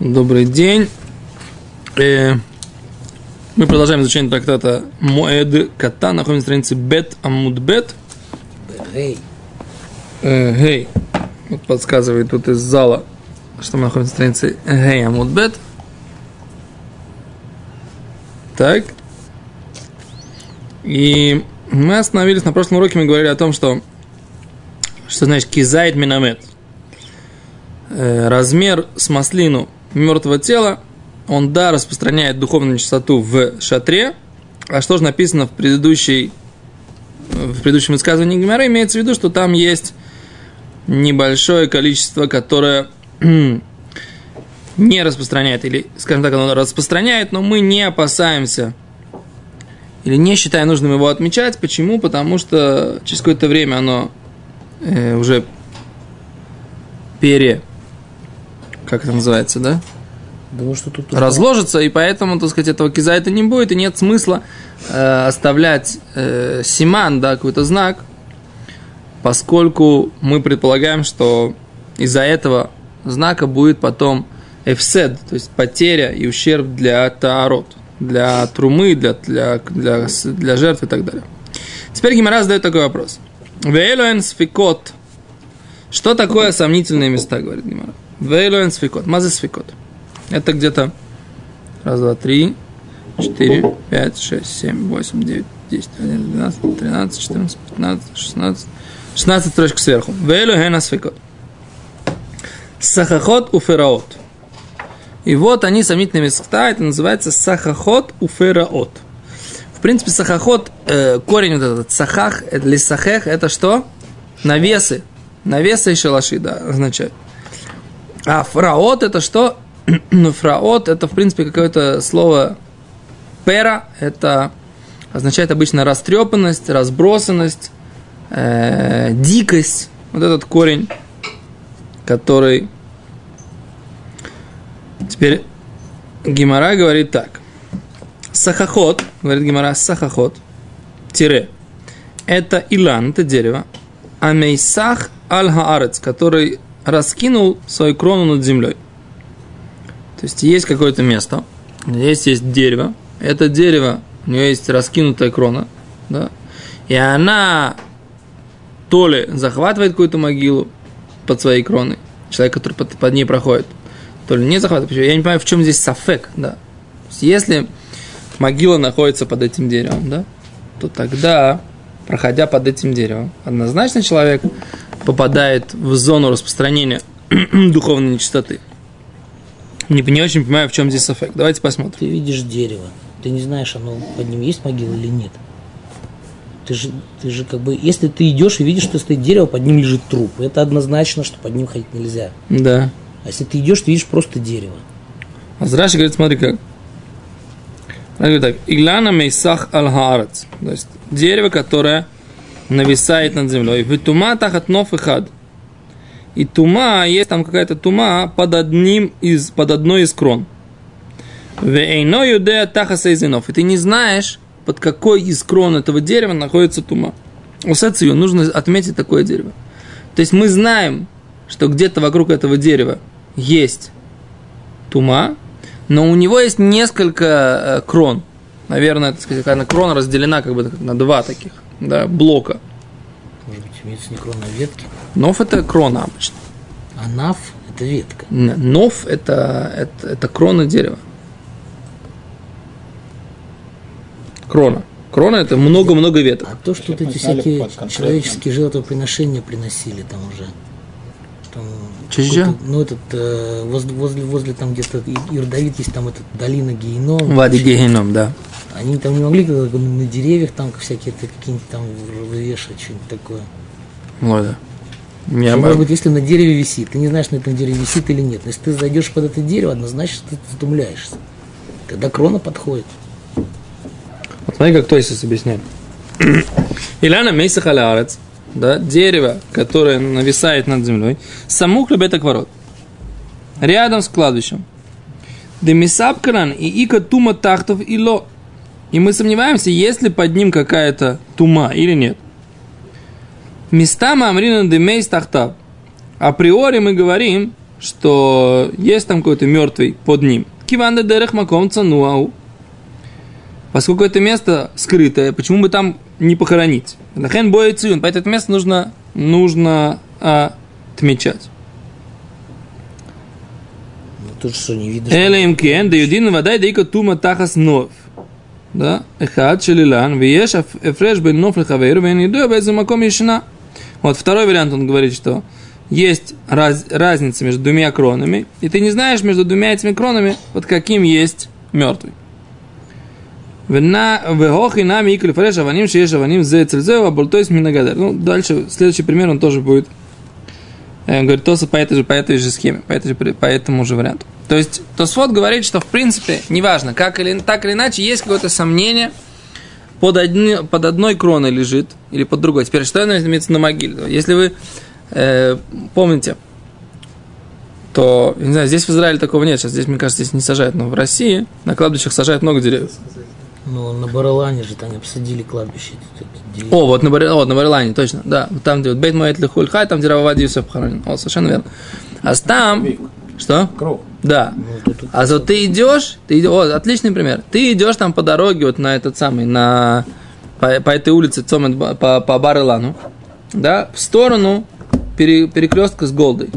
Добрый день. Э, мы продолжаем изучение трактата Моэд Ката. Находимся на странице Бет Амуд Бет. Эй, Э, Гей. Вот подсказывает тут из зала, что мы находимся на странице Гей Амуд Бет. Так. И мы остановились на прошлом уроке, мы говорили о том, что что значит кизайт миномет. Э, размер с маслину мертвого тела, он, да, распространяет духовную чистоту в шатре, а что же написано в предыдущей в предыдущем высказывании Гимара, имеется в виду, что там есть небольшое количество, которое не распространяет, или, скажем так, оно распространяет, но мы не опасаемся или не считаем нужным его отмечать. Почему? Потому что через какое-то время оно э, уже пере... Как это называется, да? думаю, что тут... разложится, и поэтому, так сказать, этого кизайта не будет, и нет смысла э, оставлять э, симан, да, какой-то знак, поскольку мы предполагаем, что из-за этого знака будет потом эфсед, то есть потеря и ущерб для таарот, для трумы, для, для, для, для жертв и так далее. Теперь Гимара задает такой вопрос. Вейлоэн сфикот. Что такое сомнительные места, говорит Гимара? Вейлоэн сфикот. Мазы сфикот. Это где-то раз, два, три, четыре, пять, шесть, семь, восемь, девять, десять, один, двенадцать, тринадцать, четырнадцать, пятнадцать, шестнадцать. Шестнадцать строчек сверху. Вейлу хена сфикот. Сахахот у фераот. И вот они сомнительные места, это называется сахахот у фераот. В принципе, сахахот, э, корень вот этот, сахах, это лисахех, это что? Навесы. Навесы и шалаши, да, означает. А фраот это что? Ну, фраот это, в принципе, какое-то слово пера, это означает обычно растрепанность, разбросанность, э, дикость. Вот этот корень, который... Теперь Гимара говорит так. Сахахот, говорит Гимара, сахахот, тире, это илан, это дерево, а мейсах аль-хаарец, который раскинул свою крону над землей. То есть есть какое-то место, здесь есть дерево, это дерево, у нее есть раскинутая крона, да, и она то ли захватывает какую-то могилу под своей кроной, человек, который под, под ней проходит, то ли не захватывает. Я не понимаю, в чем здесь сафек, да. Если могила находится под этим деревом, да, то тогда, проходя под этим деревом, однозначно человек попадает в зону распространения духовной нечистоты. Не, не очень понимаю, в чем здесь эффект. Давайте посмотрим. Ты видишь дерево, ты не знаешь, оно под ним есть могила или нет. Ты же, ты же как бы, если ты идешь и видишь, что стоит дерево, под ним лежит труп, это однозначно, что под ним ходить нельзя. Да. А если ты идешь, ты видишь просто дерево. А Зраши говорит, смотри как. Он говорит так. Иглана мейсах аль хаарец. То есть дерево, которое нависает над землей. В тума тахат нов и хад. И тума, есть там какая-то тума под одним из, под одной из крон. Вейно юдея тахаса изинов. И ты не знаешь, под какой из крон этого дерева находится тума. У Сацию нужно отметить такое дерево. То есть мы знаем, что где-то вокруг этого дерева есть тума, но у него есть несколько э, крон. Наверное, так сказать, она крона разделена как бы на два таких да, блока. Может быть, имеется не крона, а ветки. Нов это крона обычно. А наф – это ветка. Нов это, это, это крона дерева. Крона. Крона это много-много веток. А то, что вот эти всякие человеческие жертвоприношения приносили там уже. Там какой-то, Ну, этот, э, возле, возле, возле там где-то И- Иордавит есть там этот долина Гейном. Вади Гехеном, да. Они там не могли на деревьях там всякие какие-нибудь там вывешивать, что-нибудь такое. Ладно. Я Ну, бы- Может быть, если на дереве висит, ты не знаешь, на этом дереве висит или нет. Но если ты зайдешь под это дерево, однозначно ты затумляешься. Тогда крона подходит. Вот смотри, как Тойсис объясняет. Иляна Мейсах Алярец, да, дерево, которое нависает над землей, самух любит ворот. Рядом с кладбищем. Демисапкаран и ика тума тахтов и ло. И мы сомневаемся, есть ли под ним какая-то тума или нет. Места Мамрина демейс тахтав. Априори мы говорим, что есть там какой-то мертвый под ним. Киванда дерех маком цануау. Поскольку это место скрытое, почему бы там не похоронить? Лахен боя цюн, поэтому это место нужно, нужно а, отмечать. Ну, тут что, не видно. Элем кен, да юдин водай дейка тума тахас нов. Да, эхад шелилан, виеш эфреш бен нов лехавейру, вен еду, а маком ешна. Вот второй вариант, он говорит, что есть раз, разница между двумя кронами, и ты не знаешь между двумя этими кронами, вот каким есть мертвый. Вехох и нами и калифареш аваним шееш аваним зе цельзеу абультойс минагадер. Ну, дальше, следующий пример, он тоже будет говорит Тоса по этой же, по этой же схеме, по, этой же, по этому же варианту. То есть Тосфот говорит, что в принципе, неважно, как или, так или иначе, есть какое-то сомнение, под, одни, под одной кроной лежит, или под другой. Теперь, что имеется на могиле? Если вы э, помните, то, не знаю, здесь в Израиле такого нет, сейчас здесь, мне кажется, здесь не сажают, но в России на кладбищах сажают много деревьев. Ну, на Баралане же там обсадили кладбище. О, вот на, Бар... вот на Баралане, точно, да. Там, где вот Бейт Моэт Лихульхай, там, где Рававади Юсеф похоронен. О, совершенно верно. А там... Что? Круг. Да. Ну, тут- А вот ты идешь, ты идешь, о, отличный пример. Ты идешь там по дороге, вот на этот самый, на по, по этой улице Цомет, по, по Барелану, да, в сторону пере- перекрестка с Голдой.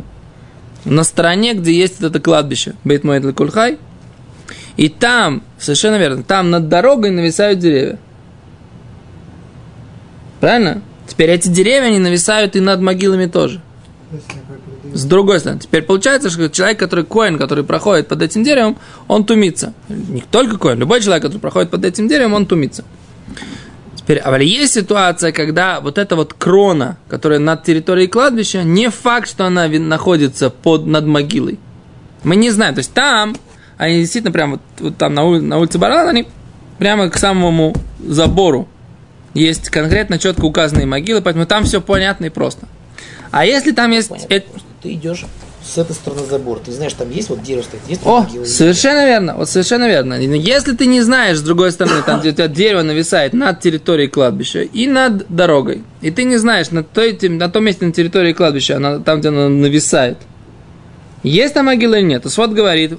На стороне, где есть вот это кладбище, Бейт Моэд Кульхай, и там, совершенно верно, там над дорогой нависают деревья. Правильно? Теперь эти деревья, они нависают и над могилами тоже. С другой стороны, теперь получается, что человек, который коин, который проходит под этим деревом, он тумится. Не только коин, любой человек, который проходит под этим деревом, он тумится. Теперь, а есть ситуация, когда вот эта вот крона, которая над территорией кладбища, не факт, что она находится под, над могилой. Мы не знаем. То есть там, они действительно прямо вот, вот там на, ули- на улице Баран, они прямо к самому забору. Есть конкретно четко указанные могилы, поэтому там все понятно и просто. А если там есть... Понятно, просто ты идешь с этой стороны забора, ты знаешь, там есть вот дерево стоит, есть О, могила, есть- совершенно верно, вот совершенно верно. Если ты не знаешь, с другой стороны, там, где у тебя дерево нависает над территорией кладбища и над дорогой, и ты не знаешь, на, той, на том месте на территории кладбища, она, там, где она нависает, есть там могила или нет, то свод говорит,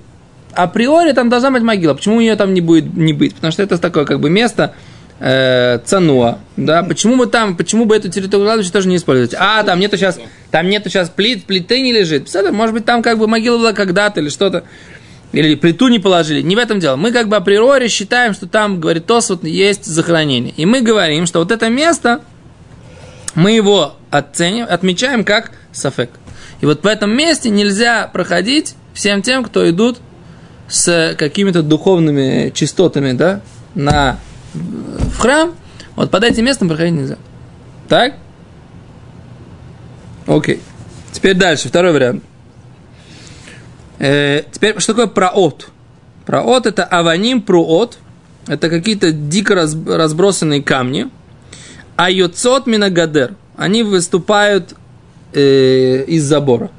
априори там должна быть могила, почему у нее там не будет не быть? Потому что это такое как бы место, э, цануа, да, почему бы там, почему бы эту территорию кладбища тоже не использовать? А, там нету сейчас, там нету сейчас плит, плиты не лежит, может быть там как бы могила была когда-то или что-то, или плиту не положили, не в этом дело. Мы как бы априори считаем, что там, говорит Тос, вот есть захоронение. И мы говорим, что вот это место, мы его оценим, отмечаем как сафек. И вот в этом месте нельзя проходить всем тем, кто идут с какими-то духовными частотами, да, на, в храм, вот под этим местом проходить нельзя. Так? Окей. Теперь дальше, второй вариант. Э, теперь, что такое проот? Проот – это аваним проот. Это какие-то дико раз- разбросанные камни. А йоцот минагадер. Они выступают э, из забора.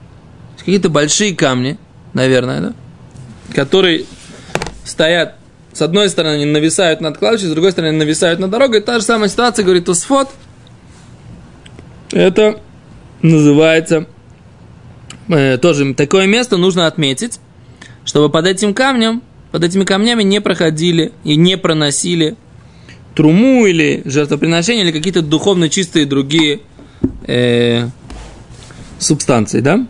Какие-то большие камни, наверное, да? Которые стоят с одной стороны они нависают над кладбищем, с другой стороны нависают над дорогой. Та же самая ситуация, говорит Тосфот. Это называется э, тоже такое место нужно отметить, чтобы под этим камнем, под этими камнями не проходили и не проносили труму или жертвоприношения или какие-то духовно чистые другие э, субстанции, да?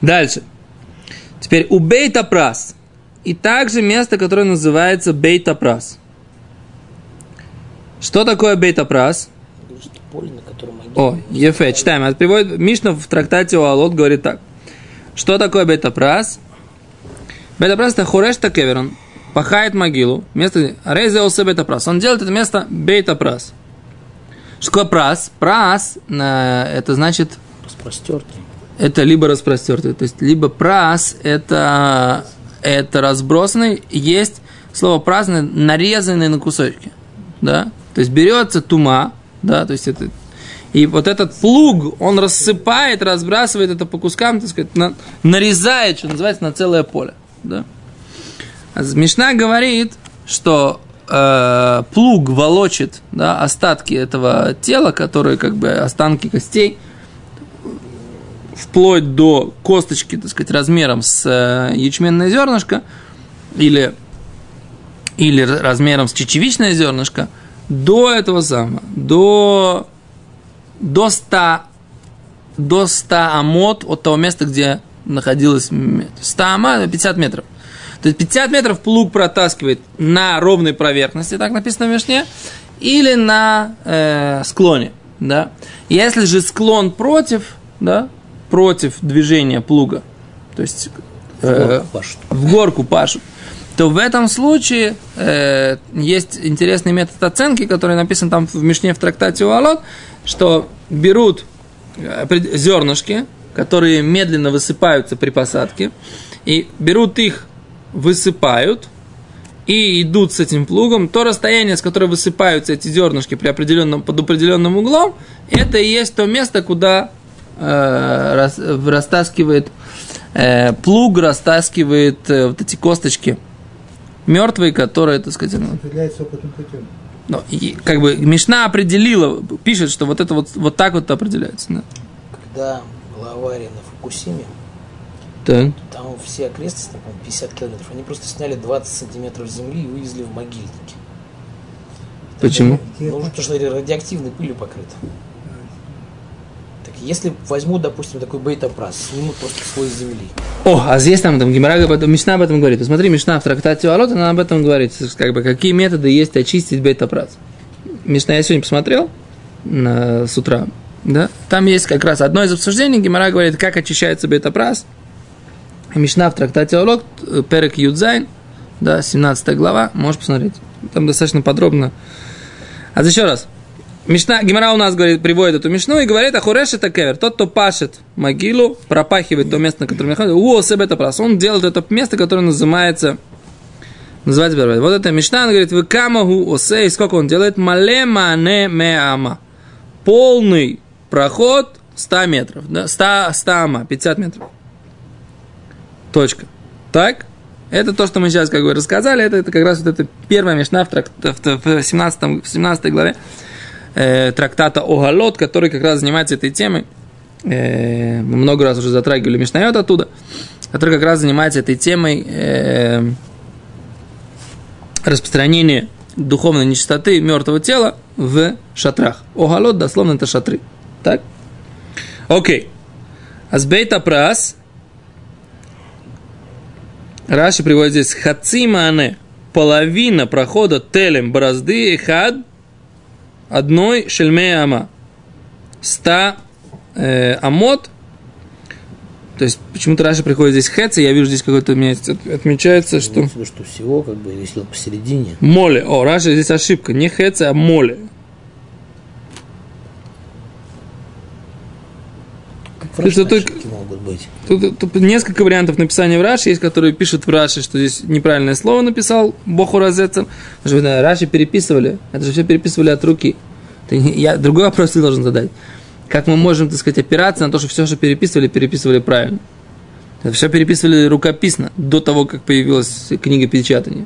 Дальше. Теперь у бейта прас. И также место, которое называется бейта прас. Что такое бейта прас? Говорит, что поле, на котором. О, Ефе, читаем. Это приводит Мишна в трактате у Алот говорит так. Что такое бета-прас? Бета-прас это хореш кеверон. Пахает могилу. Место Рейзе осе бета-прас. Он делает это место бета-прас. Что такое прас? Прас на- это значит Распростертый. это либо распростертый, то есть либо прас это это разбросанный, есть слово праздный, нарезанный на кусочки, да, то есть берется тума, да, то есть это и вот этот плуг, он рассыпает, разбрасывает это по кускам, так сказать, на- нарезает, что называется, на целое поле, да. А Мишна говорит, что э, плуг волочит да, остатки этого тела, которые как бы останки костей, вплоть до косточки, так сказать, размером с э, ячменное зернышко или, или размером с чечевичное зернышко, до этого самого, до, до 100, до 100 амот от того места, где находилось 100 амот, 50 метров. То есть 50 метров плуг протаскивает на ровной поверхности, так написано в Мишне, или на э, склоне. Да? Если же склон против, да, против движения плуга, то есть э, в, горку пашут. в горку пашут, то в этом случае э, есть интересный метод оценки, который написан там в Мишне в трактате Уалот, что берут э, зернышки, которые медленно высыпаются при посадке, и берут их высыпают и идут с этим плугом, то расстояние, с которого высыпаются эти зернышки при определенном, под определенным углом, это и есть то место, куда э, растаскивает э, плуг, растаскивает э, вот эти косточки мертвые, которые, так сказать, ну, определяется опытным путем. Но, и, как бы Мишна определила, пишет, что вот это вот, вот так вот определяется. Да. Когда была авария на Фукусиме, так. Там все окрестности, по 50 километров, они просто сняли 20 сантиметров земли и увезли в могильники. Почему? Ну, потому что радиоактивной пылью покрыто. Если возьму, допустим, такой бейта-прас, снимут просто слой земли. О, а здесь там, там Гимара об этом, Мишна об этом говорит. Посмотри, Мишна в трактате Алот, она об этом говорит. Как бы, какие методы есть очистить бейта-прас. Мишна я сегодня посмотрел на, с утра. Да? Там есть как раз одно из обсуждений, Гимара говорит, как очищается бета-прас. Мишна в трактате Олог, Перек Юдзайн, да, 17 глава, можешь посмотреть. Там достаточно подробно. А еще раз. Мишна, Гимара у нас говорит, приводит эту Мишну и говорит, Ахуреш это кевер. Тот, кто пашет могилу, пропахивает то место, на котором находится, у себе это прос. Он делает это место, которое называется, называется первое. Вот это Мишна, он говорит, вы камагу осе, и сколько он делает? Мале мане меама. Полный проход 100 метров, да, 100, 100 ама, 50 метров. Точка. Так? Это то, что мы сейчас как бы рассказали, это, это как раз вот это первая мешна в, тракт, в, в 17, в 17 главе э, трактата Огалот, который как раз занимается этой темой. Э, мы много раз уже затрагивали Мишнайот оттуда, который как раз занимается этой темой э, распространения духовной нечистоты мертвого тела в шатрах. Огалот дословно это шатры. Так? Окей. Азбейта прас – Раши приводит здесь хацимане, половина прохода телем борозды хад одной шельме ама. Ста э, амот, то есть почему-то Раша приходит здесь хэца, я вижу здесь какой-то у меня отмечается, что... Что всего, как бы, если посередине. Моле. О, Раша здесь ошибка. Не хэца, а моле. Что только, могут быть. Тут, тут несколько вариантов написания в Раши. Есть, которые пишут в Раши, что здесь неправильное слово написал Боху Розецем. Раши переписывали. Это же все переписывали от руки. Это, я другой вопрос ты должен задать. Как мы можем, так сказать, опираться на то, что все, что переписывали, переписывали правильно? Это все переписывали рукописно, до того, как появилась книга печатания.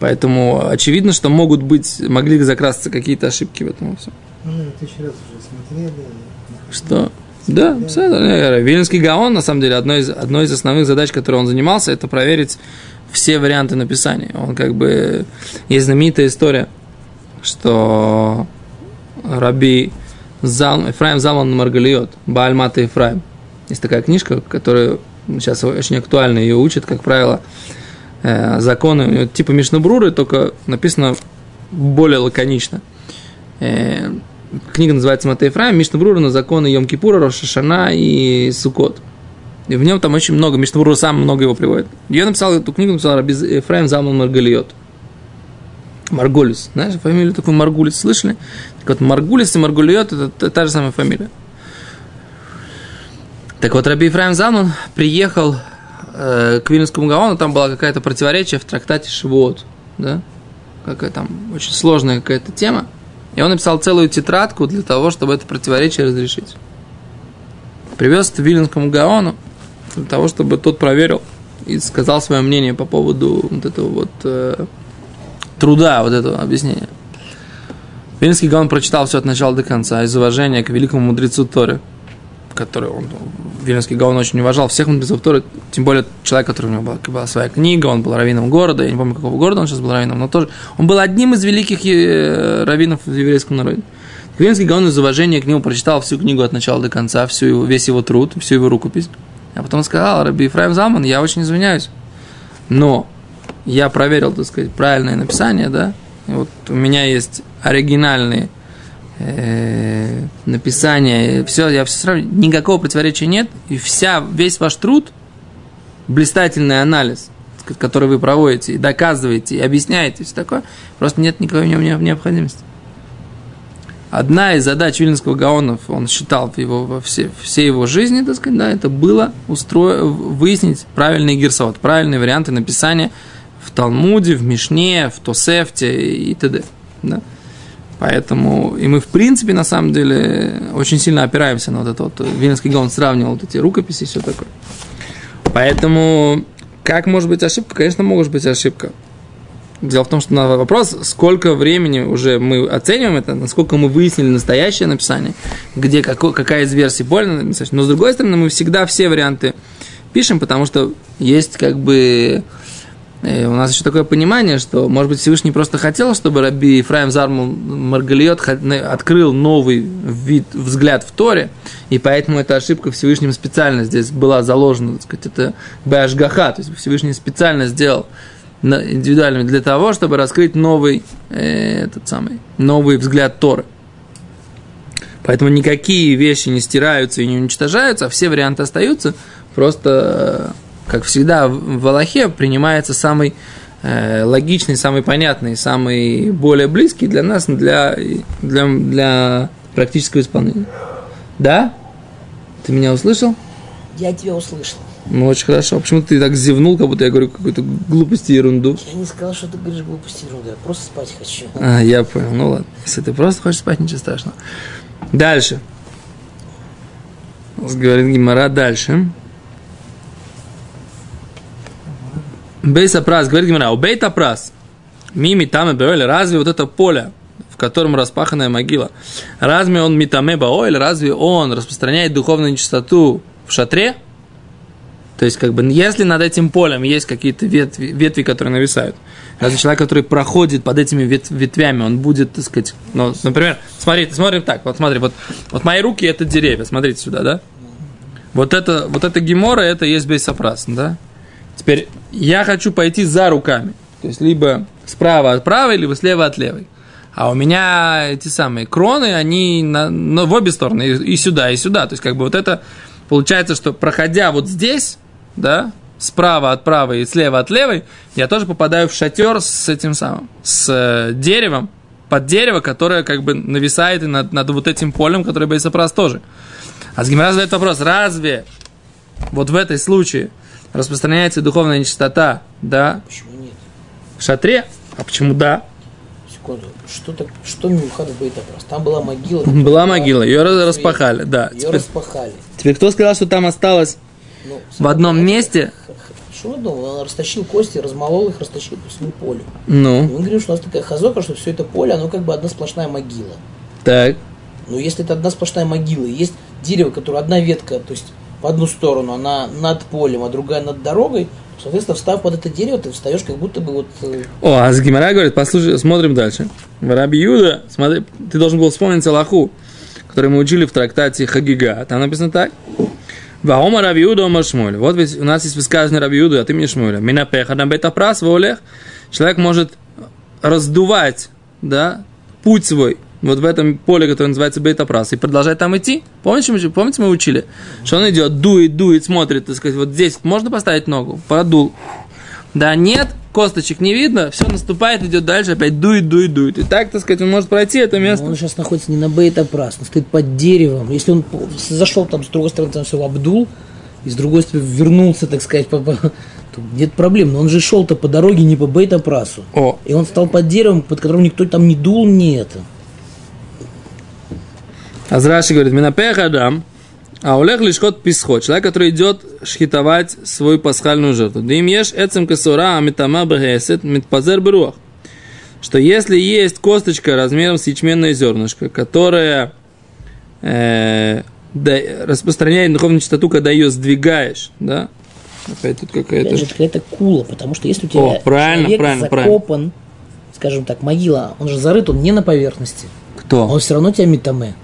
Поэтому очевидно, что могут быть, могли закрасться какие-то ошибки в этом всем. Ну, тысячу раз уже смотрели. Что? Да, да. Вильнинский Гаон, на самом деле, одной из, одной из основных задач, которой он занимался, это проверить все варианты написания. Он как бы... Есть знаменитая история, что Раби Зал, Ефраим Залман Маргалиот, Баальмата Ефраим. Есть такая книжка, которая сейчас очень актуальна, ее учат, как правило, э, законы, типа Мишнабруры, только написано более лаконично. Э, книга называется Мата Ефраим, Мишна Брура на законы Йом-Кипура, Рошашана и Сукот. И в нем там очень много, Мишна Брура сам много его приводит. Я написал эту книгу, написал Раби Ефраим Залман Маргалиот. Маргулис. Знаешь, фамилию такую Маргулис слышали? Так вот, Маргулис и Маргулиот это, та же самая фамилия. Так вот, Раби Ефраим Залман приехал э, к Вильнюсскому Гаону, там было какое-то противоречие в трактате Шивот, да? Какая там очень сложная какая-то тема. И он написал целую тетрадку для того, чтобы это противоречие разрешить. Привез это Виленскому Гаону для того, чтобы тот проверил и сказал свое мнение по поводу вот этого вот э, труда, вот этого объяснения. Виленский Гаон прочитал все от начала до конца из уважения к великому мудрецу Торы, который он Вильнюсский Гаон очень уважал всех мудрецов Торы, тем более человек, который у него была, была своя книга, он был раввином города, я не помню, какого города он сейчас был раввином, но тоже он был одним из великих э, раввинов в еврейском народе. Вильнюсский Гаон из уважения к нему прочитал всю книгу от начала до конца, всю его, весь его труд, всю его рукопись. А потом сказал, Раби Ефраим Залман, я очень извиняюсь, но я проверил, так сказать, правильное написание, да, и вот у меня есть оригинальные э, написания, все, я все сравниваю, никакого противоречия нет, и вся, весь ваш труд, блистательный анализ, который вы проводите, и доказываете, и объясняете, все такое, просто нет никакой в нем необходимости. Одна из задач Вильнинского Гаонов, он считал в его, во все, все его жизни, так сказать, да, это было устро... выяснить правильный гирсот, правильные варианты написания в Талмуде, в Мишне, в Тосефте и т.д. Да? Поэтому, и мы, в принципе, на самом деле, очень сильно опираемся на вот это вот. Вильнинский Гаон сравнивал вот эти рукописи и все такое. Поэтому, как может быть ошибка? Конечно, может быть ошибка. Дело в том, что на вопрос, сколько времени уже мы оцениваем это, насколько мы выяснили настоящее написание, где какой, какая из версий более написать. Но с другой стороны, мы всегда все варианты пишем, потому что есть как бы у нас еще такое понимание, что, может быть, Всевышний просто хотел, чтобы Раби Ефраим Зармул Маргалиот открыл новый вид, взгляд в Торе, и поэтому эта ошибка Всевышним специально здесь была заложена, так сказать, это Бэшгаха, то есть Всевышний специально сделал индивидуальными для того, чтобы раскрыть новый, э, этот самый, новый взгляд Торы. Поэтому никакие вещи не стираются и не уничтожаются, а все варианты остаются, просто как всегда, в Аллахе принимается самый э, логичный, самый понятный, самый более близкий для нас, для, для, для практического исполнения. Да? Ты меня услышал? Я тебя услышал. Ну, очень хорошо. Почему ты так зевнул, как будто я говорю какую-то глупость и ерунду? Я не сказал, что ты говоришь глупости и ерунду. Я просто спать хочу. А, я понял. Ну ладно. Если ты просто хочешь спать, ничего страшного. Дальше. Говорит Гимара дальше. Бейса прас, говорит Гимара, у бейта прас, мими там и разве вот это поле, в котором распаханная могила, разве он митаме баоэль, разве он распространяет духовную нечистоту в шатре? То есть, как бы, если над этим полем есть какие-то ветви, ветви, которые нависают, разве человек, который проходит под этими вет, ветвями, он будет, так сказать, ну, например, смотрите, смотрим так, вот смотри, вот, вот мои руки это деревья, смотрите сюда, да? Вот это, вот это гемора, это есть бейсапрас, да? Теперь я хочу пойти за руками. То есть либо справа от правой, либо слева от левой. А у меня эти самые кроны, они на, на, в обе стороны, и, и сюда, и сюда. То есть, как бы вот это получается, что проходя вот здесь, да, справа от правой и слева от левой, я тоже попадаю в шатер с этим самым, с э, деревом, под дерево, которое как бы нависает над, над вот этим полем, которое Бейсапрас тоже. А Сгимара задает вопрос, разве вот в этой случае распространяется духовная нечистота, да? Почему нет? В шатре? А почему да? Секунду. Что, так, что Мюхада Бейтапрос? Там была могила. Была могила, ее распахали, да. Ее теперь, распахали. Теперь кто сказал, что там осталось ну, в одном это, месте? Что в одном? Он растащил кости, размолол их, растащил по всему полю. Ну. И мы говорим, что у нас такая хазока, что все это поле, оно как бы одна сплошная могила. Так. Но если это одна сплошная могила, есть дерево, которое одна ветка, то есть в одну сторону, она над полем, а другая над дорогой, соответственно, встав под это дерево, ты встаешь как будто бы вот... Э, О, а Гимара говорит, послушай, смотрим дальше. В Раби Юда, смотри, ты должен был вспомнить Аллаху, который мы учили в трактате Хагига. Там написано так. Ваома Раби Юда Омар Шмуэль. Вот ведь у нас есть высказывание Раби Юда от имени Шмуэля. Минапеха на бетапрас волех. Человек может раздувать, да, путь свой вот в этом поле, которое называется бета-прас, и продолжать там идти. Помните, мы, помните, мы учили? Что он идет, дует, дует, смотрит, так сказать, вот здесь можно поставить ногу? Продул. Да, нет, косточек не видно, все наступает, идет дальше, опять дует, дует, дует. И так, так сказать, он может пройти это место. Но он сейчас находится не на бета-прас, он стоит под деревом. Если он зашел там с другой стороны, там все обдул, и с другой стороны вернулся, так сказать, по, по, нет проблем, но он же шел-то по дороге не по бета-прасу. О. И он стал под деревом, под которым никто там не дул, не это. Азраши говорит, Минапех Адам, а Олег лишкот писхот, человек, который идет шхитовать свою пасхальную жертву. Да им ешь эцем касура, амитама бахесет, митпазер беруах. Что если есть косточка размером с ячменное зернышко, которая э, да, распространяет духовную чистоту, когда ее сдвигаешь, да? Опять тут какая-то... Опять же, какая-то кула, потому что если у тебя О, правильно, правильно, закопан, скажем так, могила, он же зарыт, он не на поверхности, Кто? он все равно тебя метаме.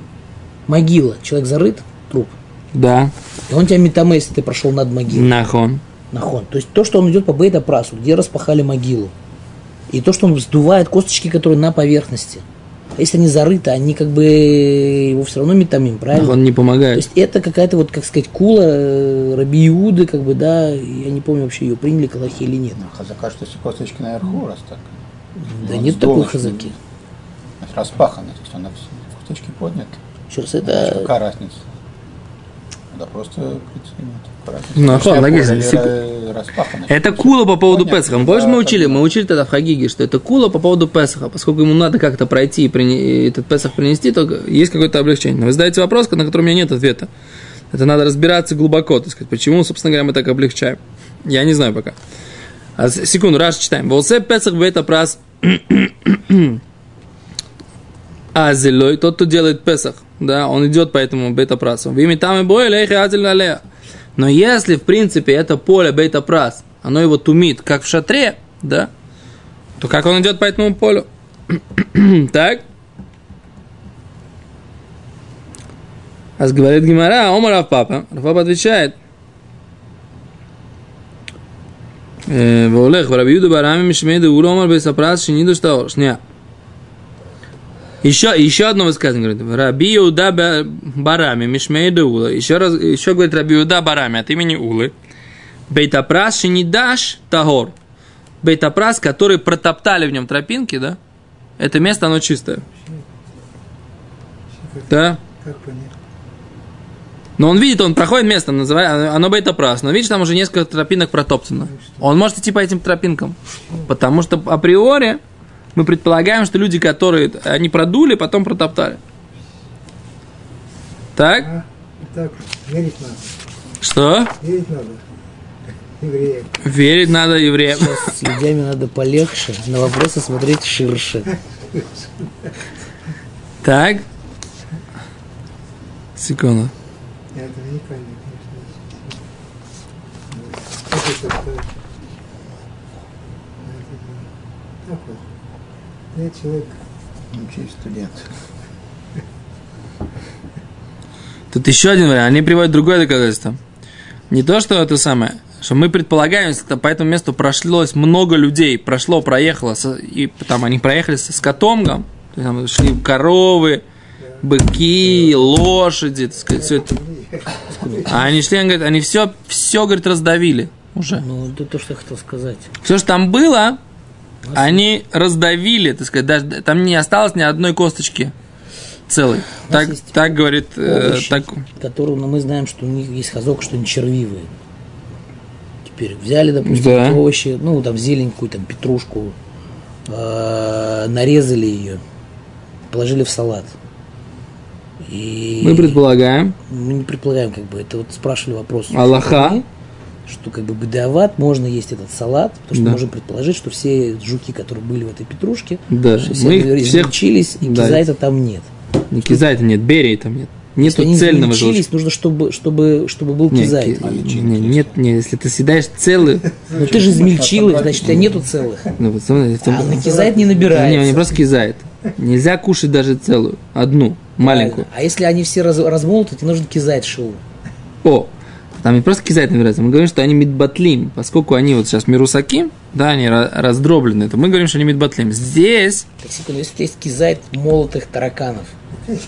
Могила, человек зарыт, труп, Да, и он тебя метаме, если ты прошел над могилой. нахон. Нахон. То есть то, что он идет по бейта прасу, где распахали могилу. И то, что он сдувает косточки, которые на поверхности. А если они зарыты, они как бы его все равно метамим, правильно? Он не То помогает. есть это какая-то вот, как сказать, кула э, Раби Иуды, как бы, да, я не помню вообще ее приняли Калахи или нет. Ну, Хазака, что если косточки наверху, раз так. Да он нет такой хазаки. значит, Распахано, то есть он на все косточки поднят. Еще раз, Значит, это Какая разница? Да просто, в. Ну, распахано. Это кула по поводу Понятно, Песаха. Помнишь, да, мы учили? Мы учили тогда в Хагиге, что это кула по поводу Песаха. Поскольку ему надо как-то пройти и прине- и этот Песах принести, то есть какое-то облегчение. Но вы задаете вопрос, на который у меня нет ответа. Это надо разбираться глубоко, так сказать, почему, собственно говоря, мы так облегчаем. Я не знаю пока. А, секунду, раз читаем. Волсе Песах бета прас Азелой, тот, кто делает Песах, да, он идет по этому бета прасу. Вими там и бой, налея. Но если, в принципе, это поле бета прас, оно его тумит, как в шатре, да, то как он идет по этому полю? так? А говорит Гимара, Омар папа. Папа отвечает. Э, Волех, Раби Юда Барами Мишмейда Ура Омар Бесапрас Шиниду что? Еще, еще одно высказывание говорит. Раби Ба- Барами Мишмейда Ула. Еще раз, еще говорит Раби Юда Барами от имени Улы. Бейтапрас Шинидаш Тагор. Бейтапрас, который протоптали в нем тропинки, да? Это место, оно чистое. Да? Но он видит, он проходит место, называет, оно бейтапрас. Но видишь, там уже несколько тропинок протоптано. Он может идти по этим тропинкам. Потому что априори мы предполагаем, что люди, которые они продули, потом протоптали. Так? А, так, верить надо. Что? Верить надо. Евреям. Верить надо евреям. с людьми надо полегче, на вопросы смотреть ширше. Так? Секунду. Я этого не понял, конечно. Как это так? Так вот. Я человек Учись, студент. Тут еще один вариант. Они приводят другое доказательство. Не то, что это самое, что мы предполагаем, что по этому месту прошлось много людей, прошло, проехало, и там они проехали то есть там шли коровы, быки, лошади, так сказать, все это. А они шли, они говорят, они все, все, говорит, раздавили уже. Ну, это то, что я хотел сказать. Все, что там было, они раздавили, так сказать, даже там не осталось ни одной косточки нас Так, есть так говорит, э, Овощи, так, которые, ну, мы знаем, что у них есть хазок, что они червивые. Теперь взяли, допустим, Да. овощи, ну, там, зеленькую, там, петрушку, э, нарезали ее, положили в салат. И мы предполагаем, мы не предполагаем, как бы, это вот спрашивали вопрос. Аллаха. Что как бы бедават, можно есть этот салат, потому что Да. можем предположить, что все жуки, которые были в этой петрушке, Да, все мы всех- измельчились, и да. кизайта там нет. Не кизайта нет, берии там нет. Если Нету они цельного желудка. нужно, чтобы, чтобы, чтобы был кизайт. ки- не, нет, не, если ты съедаешь целый, Но ты же измельчил их, значит, у тебя нету целых. ну, вот смотри, в том- А на кизайт не не, набирается. не просто кизайт. Нельзя кушать даже целую, одну, маленькую. А если они все раз, размолоты, тебе нужен кизайт шоу. О, там не просто кизайт набирается, мы говорим, что они мидбатлим, поскольку они вот сейчас мирусаки, да, они ра- раздроблены, то мы говорим, что они мидбатлим. Здесь, Так, секунду, если есть кизайт молотых тараканов,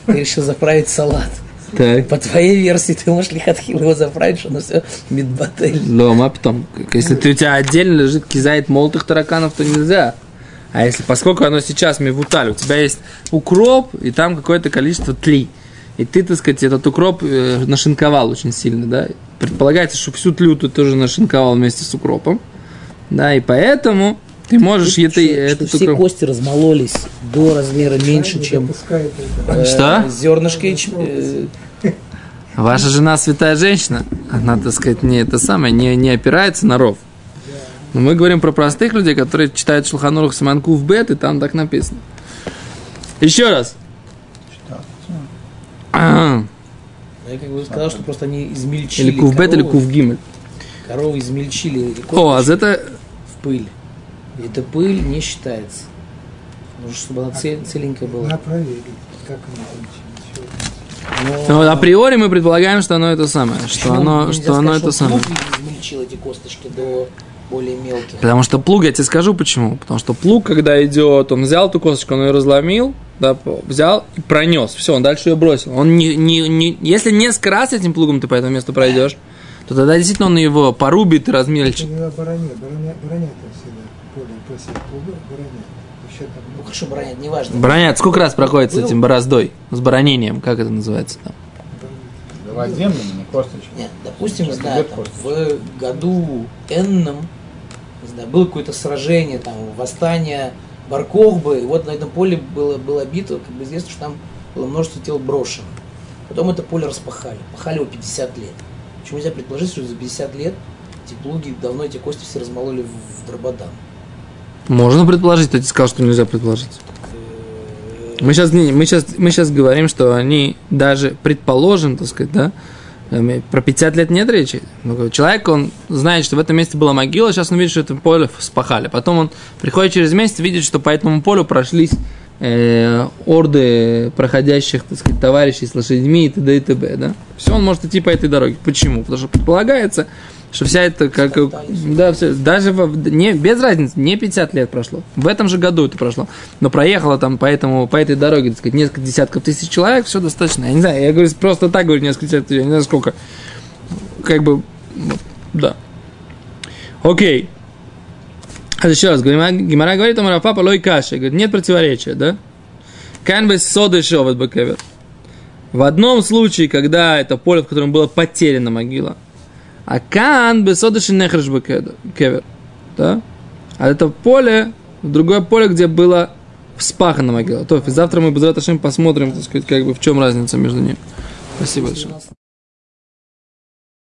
ты решил заправить салат. так, По твоей версии ты можешь лихатхил его заправить, что оно все мидбатель. Лома, потом, если ты, у тебя отдельно лежит кизайт молотых тараканов, то нельзя. А если, поскольку оно сейчас мивуталь, у тебя есть укроп, и там какое-то количество тли. И ты, так сказать, этот укроп э, нашинковал очень сильно, да. Предполагается, что всю тлю ты тоже нашинковал вместе с укропом. Да, и поэтому ты можешь это, что, этот что все укроп... кости размололись до размера меньше, чем э, Что? зернышко яич- э, Ваша жена святая женщина, она, так сказать, не это самое, не, не опирается на ров. Но мы говорим про простых людей, которые читают Шулханурух Саманку в бет, и там так написано. Еще раз. А, Я как бы сказал, что просто они измельчили Или кувбет, или корову. кувгимель. Коровы измельчили О, а это... в пыль. И эта пыль не считается. Нужно, чтобы она цел- целенькая На была. проверить, как оно получилось. Всё. Но- Ну, априори мы предполагаем, что оно это самое. Что Почему оно, нельзя что оно это самое. измельчил эти косточки до более мелких. Потому что плуг, я тебе скажу почему. Потому что плуг, когда идет, он взял эту косточку, он ее разломил, да, взял и пронес. Все, он дальше ее бросил. Он не, не, не, если несколько раз этим плугом ты по этому месту пройдешь, то тогда действительно он его порубит и Это размельчит. не бароне, бароне, бароне-то всегда поле после плуга, там, Ну хорошо, бронять, неважно. Бронят, сколько раз проходит с Был? этим бороздой? С баронением, как это называется там? Землю, не косточки. Нет, допустим, не Сейчас знаю, идет там, в году энном, не знаю, было какое-то сражение, там, восстание Баркохбы, и вот на этом поле было, была битва, как бы известно, что там было множество тел брошенных. Потом это поле распахали, пахали его 50 лет. Почему нельзя предположить, что за 50 лет эти плуги давно эти кости все размололи в, в дрободан? Можно предположить, ты сказал, что нельзя предположить. Мы сейчас, мы, сейчас, мы сейчас говорим, что они даже предположим, так сказать, да, про 50 лет нет речи. Ну, Человек, он знает, что в этом месте была могила, сейчас он видит, что это поле спахали. Потом он приходит через месяц, видит, что по этому полю прошлись э, орды проходящих, так сказать, товарищей с лошадьми и т.д. и т.б. Да? Все, он может идти по этой дороге. Почему? Потому что предполагается, что вся это как... Да, все, даже во- не, без разницы, не 50 лет прошло. В этом же году это прошло. Но проехало там по, этому, по этой дороге, так сказать, несколько десятков тысяч человек, все достаточно. Я не знаю, я говорю, просто так говорю, несколько десятков тысяч, я не знаю сколько. Как бы, да. Окей. А еще раз, Гимара говорит, Амар папа лой каши. Говорит, нет противоречия, да? Кан без соды шовет бекевер. В одном случае, когда это поле, в котором была потеряна могила, а кан без соды шинехреш бекевер, да? А это поле, другое поле, где была вспахана могила. То есть завтра мы без посмотрим, так сказать, как бы в чем разница между ними. Спасибо большое.